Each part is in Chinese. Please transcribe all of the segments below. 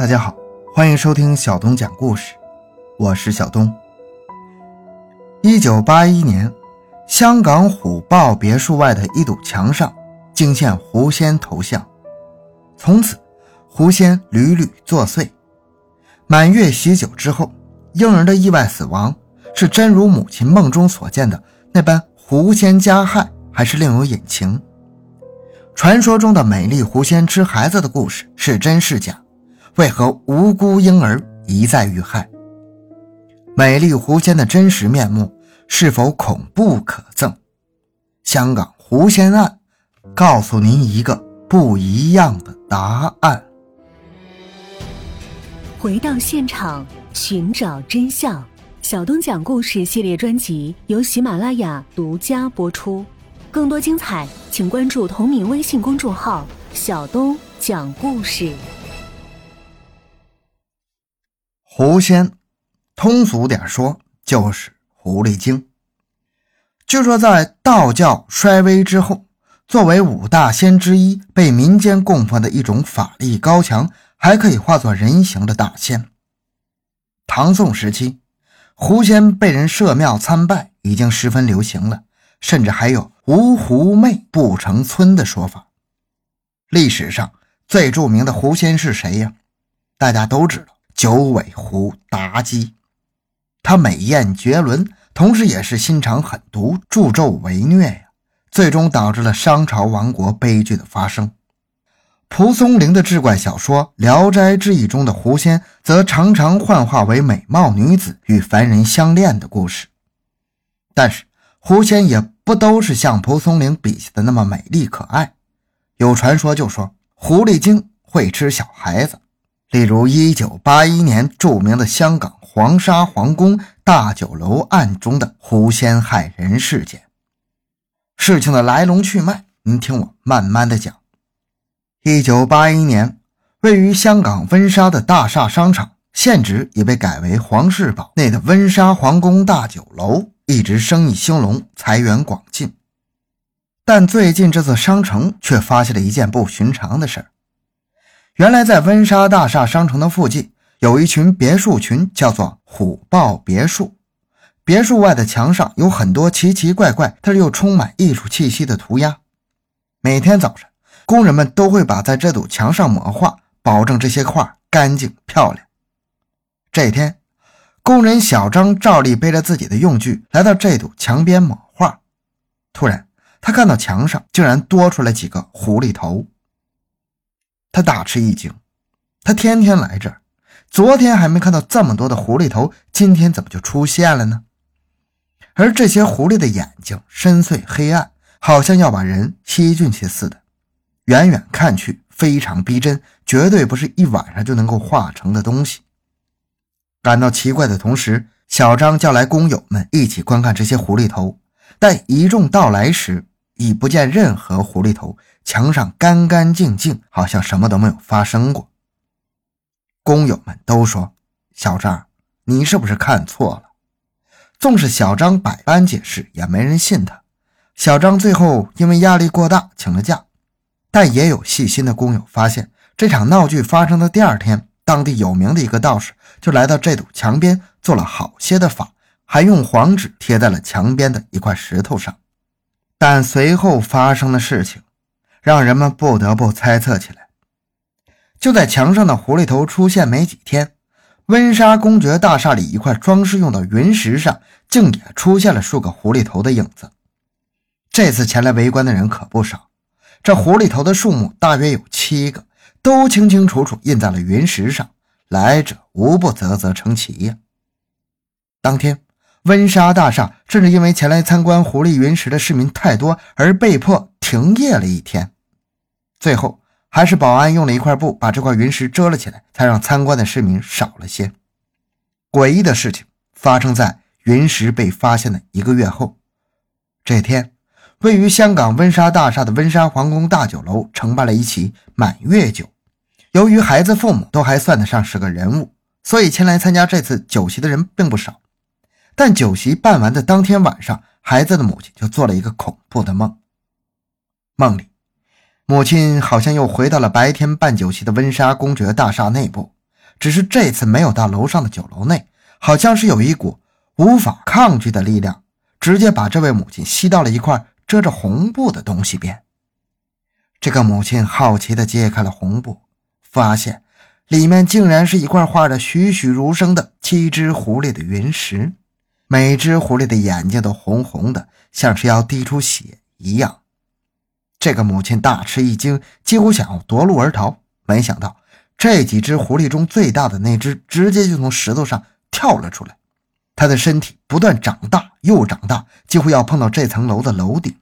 大家好，欢迎收听小东讲故事，我是小东。一九八一年，香港虎豹别墅外的一堵墙上惊现狐仙头像，从此狐仙屡屡作祟。满月喜酒之后，婴儿的意外死亡是真如母亲梦中所见的那般狐仙加害，还是另有隐情？传说中的美丽狐仙吃孩子的故事是真是假？为何无辜婴儿一再遇害？美丽狐仙的真实面目是否恐怖可憎？香港狐仙案告诉您一个不一样的答案。回到现场，寻找真相。小东讲故事系列专辑由喜马拉雅独家播出。更多精彩，请关注同名微信公众号“小东讲故事”。狐仙，通俗点说就是狐狸精。据说在道教衰微之后，作为五大仙之一，被民间供奉的一种法力高强，还可以化作人形的大仙。唐宋时期，狐仙被人设庙参拜，已经十分流行了，甚至还有“无狐媚不成村”的说法。历史上最著名的狐仙是谁呀？大家都知道。九尾狐妲己，她美艳绝伦，同时也是心肠狠毒、助纣为虐呀，最终导致了商朝亡国悲剧的发生。蒲松龄的志怪小说《聊斋志异》中的狐仙，则常常幻化为美貌女子与凡人相恋的故事。但是，狐仙也不都是像蒲松龄笔下的那么美丽可爱，有传说就说狐狸精会吃小孩子。例如，一九八一年著名的香港黄沙皇宫大酒楼案中的狐仙害人事件。事情的来龙去脉，您听我慢慢的讲。一九八一年，位于香港温莎的大厦商场现址已被改为皇室堡内的温莎皇宫大酒楼，一直生意兴隆，财源广进。但最近，这座商城却发现了一件不寻常的事儿。原来，在温莎大厦商城的附近，有一群别墅群，叫做虎豹别墅。别墅外的墙上有很多奇奇怪怪，但是又充满艺术气息的涂鸦。每天早上，工人们都会把在这堵墙上抹画，保证这些画干净漂亮。这一天，工人小张照例背着自己的用具来到这堵墙边抹画，突然，他看到墙上竟然多出来几个狐狸头。他大吃一惊，他天天来这儿，昨天还没看到这么多的狐狸头，今天怎么就出现了呢？而这些狐狸的眼睛深邃黑暗，好像要把人吸进去似的，远远看去非常逼真，绝对不是一晚上就能够画成的东西。感到奇怪的同时，小张叫来工友们一起观看这些狐狸头，待一众到来时。已不见任何狐狸头，墙上干干净净，好像什么都没有发生过。工友们都说：“小张，你是不是看错了？”纵使小张百般解释，也没人信他。小张最后因为压力过大请了假，但也有细心的工友发现，这场闹剧发生的第二天，当地有名的一个道士就来到这堵墙边做了好些的法，还用黄纸贴在了墙边的一块石头上。但随后发生的事情，让人们不得不猜测起来。就在墙上的狐狸头出现没几天，温莎公爵大厦里一块装饰用的云石上，竟也出现了数个狐狸头的影子。这次前来围观的人可不少，这狐狸头的数目大约有七个，都清清楚楚印在了云石上，来者无不啧啧称奇呀。当天。温莎大厦甚至因为前来参观狐狸云石的市民太多而被迫停业了一天，最后还是保安用了一块布把这块云石遮了起来，才让参观的市民少了些。诡异的事情发生在云石被发现的一个月后，这天，位于香港温莎大厦的温莎皇宫大酒楼承办了一起满月酒。由于孩子父母都还算得上是个人物，所以前来参加这次酒席的人并不少。但酒席办完的当天晚上，孩子的母亲就做了一个恐怖的梦。梦里，母亲好像又回到了白天办酒席的温莎公爵大厦内部，只是这次没有到楼上的酒楼内，好像是有一股无法抗拒的力量，直接把这位母亲吸到了一块遮着红布的东西边。这个母亲好奇地揭开了红布，发现里面竟然是一块画着栩栩如生的七只狐狸的云石，每只狐狸的眼睛都红红的，像是要滴出血一样。这个母亲大吃一惊，几乎想要夺路而逃。没想到这几只狐狸中最大的那只直接就从石头上跳了出来，它的身体不断长大又长大，几乎要碰到这层楼的楼顶。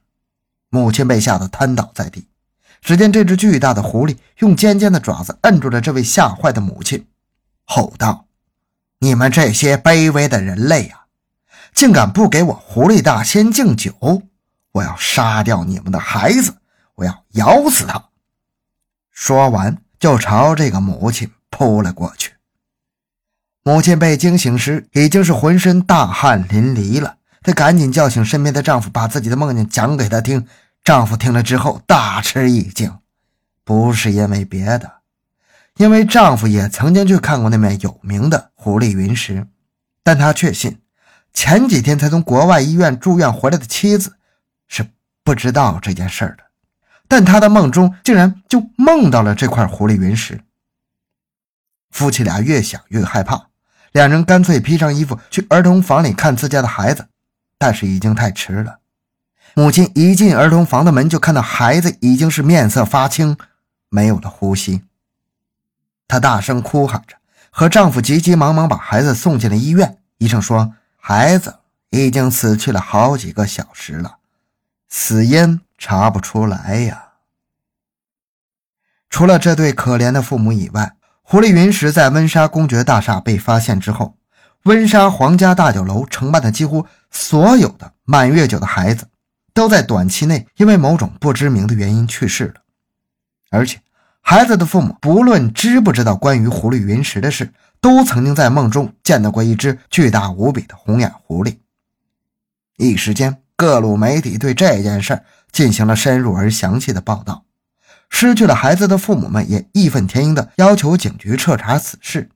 母亲被吓得瘫倒在地。只见这只巨大的狐狸用尖尖的爪子摁住了这位吓坏的母亲，吼道：“你们这些卑微的人类啊，竟敢不给我狐狸大仙敬酒！我要杀掉你们的孩子！我要咬死他！”说完，就朝这个母亲扑了过去。母亲被惊醒时，已经是浑身大汗淋漓了。她赶紧叫醒身边的丈夫，把自己的梦境讲给他听。丈夫听了之后大吃一惊，不是因为别的，因为丈夫也曾经去看过那面有名的狐狸云石，但他确信前几天才从国外医院住院回来的妻子是不知道这件事的，但他的梦中竟然就梦到了这块狐狸云石。夫妻俩越想越害怕，两人干脆披上衣服去儿童房里看自家的孩子，但是已经太迟了。母亲一进儿童房的门，就看到孩子已经是面色发青，没有了呼吸。她大声哭喊着，和丈夫急急忙忙把孩子送进了医院。医生说，孩子已经死去了好几个小时了，死因查不出来呀。除了这对可怜的父母以外，狐狸云石在温莎公爵大厦被发现之后，温莎皇家大酒楼承办的几乎所有的满月酒的孩子。都在短期内因为某种不知名的原因去世了，而且孩子的父母不论知不知道关于狐狸云石的事，都曾经在梦中见到过一只巨大无比的红眼狐狸。一时间，各路媒体对这件事进行了深入而详细的报道，失去了孩子的父母们也义愤填膺地要求警局彻查此事。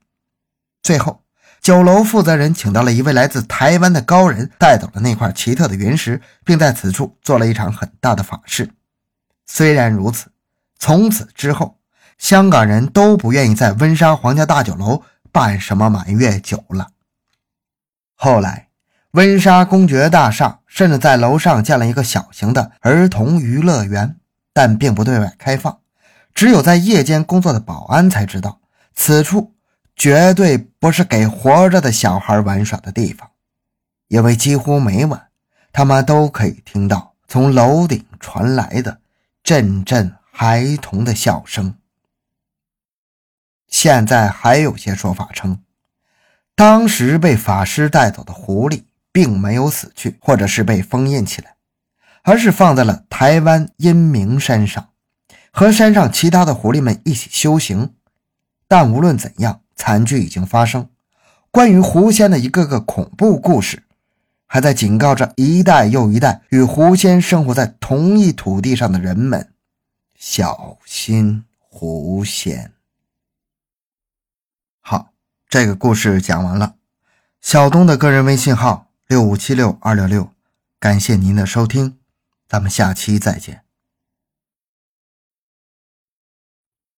最后。酒楼负责人请到了一位来自台湾的高人，带走了那块奇特的原石，并在此处做了一场很大的法事。虽然如此，从此之后，香港人都不愿意在温莎皇家大酒楼办什么满月酒了。后来，温莎公爵大厦甚至在楼上建了一个小型的儿童娱乐园，但并不对外开放，只有在夜间工作的保安才知道此处。绝对不是给活着的小孩玩耍的地方，因为几乎每晚，他们都可以听到从楼顶传来的阵阵孩童的笑声。现在还有些说法称，当时被法师带走的狐狸并没有死去，或者是被封印起来，而是放在了台湾阴明山上，和山上其他的狐狸们一起修行。但无论怎样。惨剧已经发生，关于狐仙的一个个恐怖故事，还在警告着一代又一代与狐仙生活在同一土地上的人们：小心狐仙。这个故事讲完了。小东的个人微信号六五七六二六六，感谢您的收听，咱们下期再见。